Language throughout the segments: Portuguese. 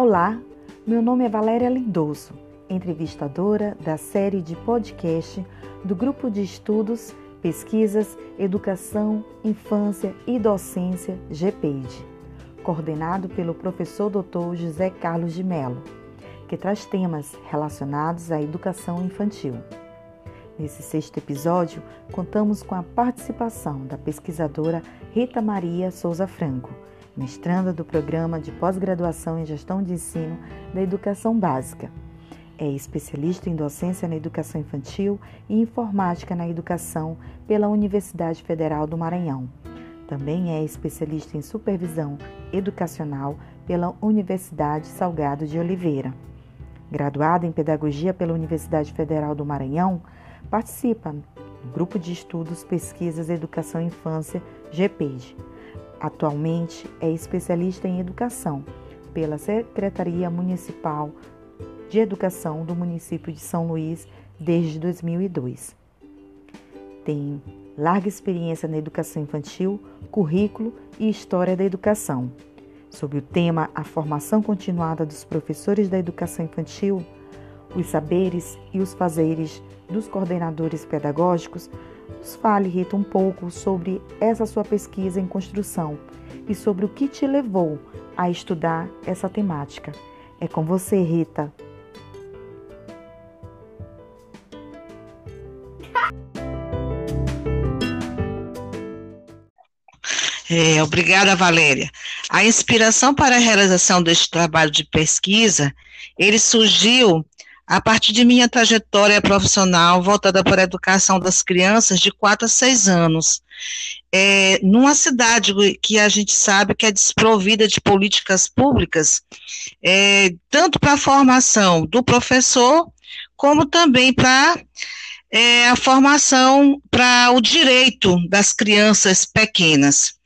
Olá, meu nome é Valéria Lindoso, entrevistadora da série de podcast do Grupo de Estudos, Pesquisas, Educação, Infância e Docência GPED, coordenado pelo professor Dr. José Carlos de Mello, que traz temas relacionados à educação infantil. Nesse sexto episódio, contamos com a participação da pesquisadora Rita Maria Souza Franco mestranda do Programa de Pós-Graduação em Gestão de Ensino da Educação Básica. É especialista em docência na educação infantil e informática na educação pela Universidade Federal do Maranhão. Também é especialista em supervisão educacional pela Universidade Salgado de Oliveira. Graduada em Pedagogia pela Universidade Federal do Maranhão, participa do Grupo de Estudos Pesquisas Educação e Infância, GPED Atualmente é especialista em educação pela Secretaria Municipal de Educação do município de São Luís desde 2002. Tem larga experiência na educação infantil, currículo e história da educação. Sobre o tema A formação continuada dos professores da educação infantil, os saberes e os fazeres dos coordenadores pedagógicos, nos fale, Rita, um pouco sobre essa sua pesquisa em construção e sobre o que te levou a estudar essa temática. É com você, Rita. É, obrigada, Valéria. A inspiração para a realização deste trabalho de pesquisa, ele surgiu a partir de minha trajetória profissional voltada para a educação das crianças de 4 a 6 anos, é, numa cidade que a gente sabe que é desprovida de políticas públicas, é, tanto para a formação do professor, como também para é, a formação para o direito das crianças pequenas.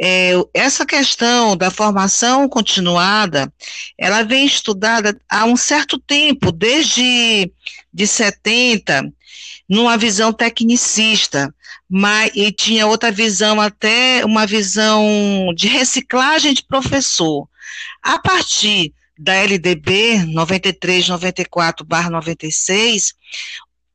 É, essa questão da formação continuada, ela vem estudada há um certo tempo, desde de 70, numa visão tecnicista, mas e tinha outra visão até uma visão de reciclagem de professor. A partir da LDB 93 94/96,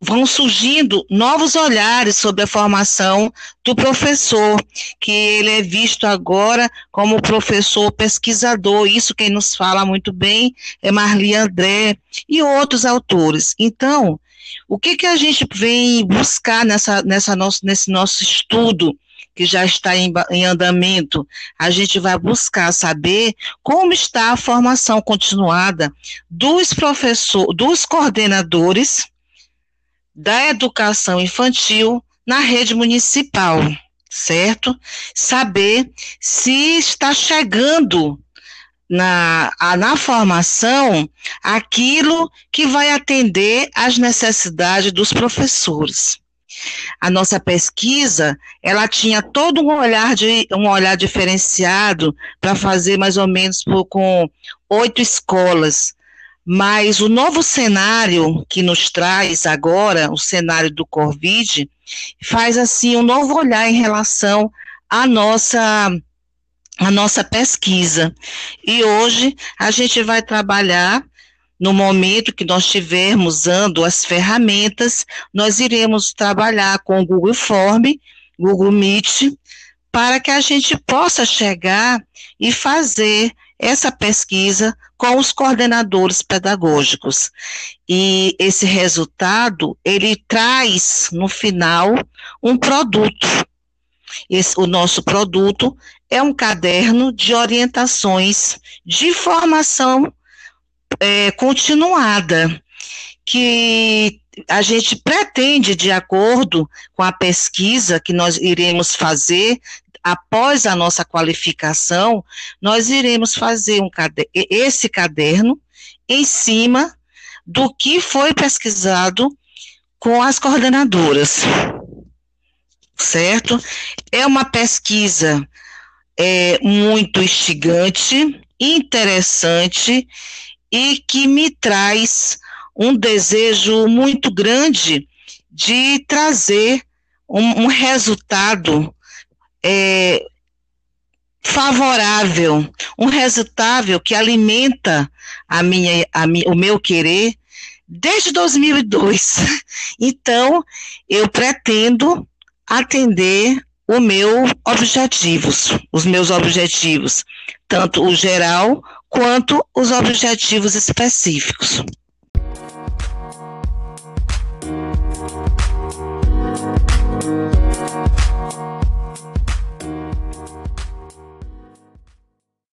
vão surgindo novos olhares sobre a formação do professor, que ele é visto agora como professor pesquisador. Isso quem nos fala muito bem é Marli André e outros autores. Então, o que, que a gente vem buscar nessa, nessa nosso, nesse nosso estudo? que já está em, em, andamento, a gente vai buscar saber como está a formação continuada dos professores, dos coordenadores da educação infantil na rede municipal, certo? Saber se está chegando na, na formação aquilo que vai atender às necessidades dos professores. A nossa pesquisa, ela tinha todo um olhar de um olhar diferenciado para fazer mais ou menos por, com oito escolas mas o novo cenário que nos traz agora, o cenário do Covid, faz assim um novo olhar em relação à nossa a nossa pesquisa. E hoje a gente vai trabalhar no momento que nós estivermos usando as ferramentas, nós iremos trabalhar com o Google Form, Google Meet, para que a gente possa chegar e fazer essa pesquisa com os coordenadores pedagógicos. E esse resultado, ele traz, no final, um produto. Esse, o nosso produto é um caderno de orientações de formação é, continuada, que a gente pretende, de acordo com a pesquisa que nós iremos fazer após a nossa qualificação, nós iremos fazer um esse caderno em cima do que foi pesquisado com as coordenadoras. Certo? É uma pesquisa é, muito instigante, interessante e que me traz um desejo muito grande de trazer um, um resultado é, favorável, um resultado que alimenta a minha, a o meu querer desde 2002. Então, eu pretendo atender o meu objetivos, os meus objetivos, tanto o geral quanto os objetivos específicos.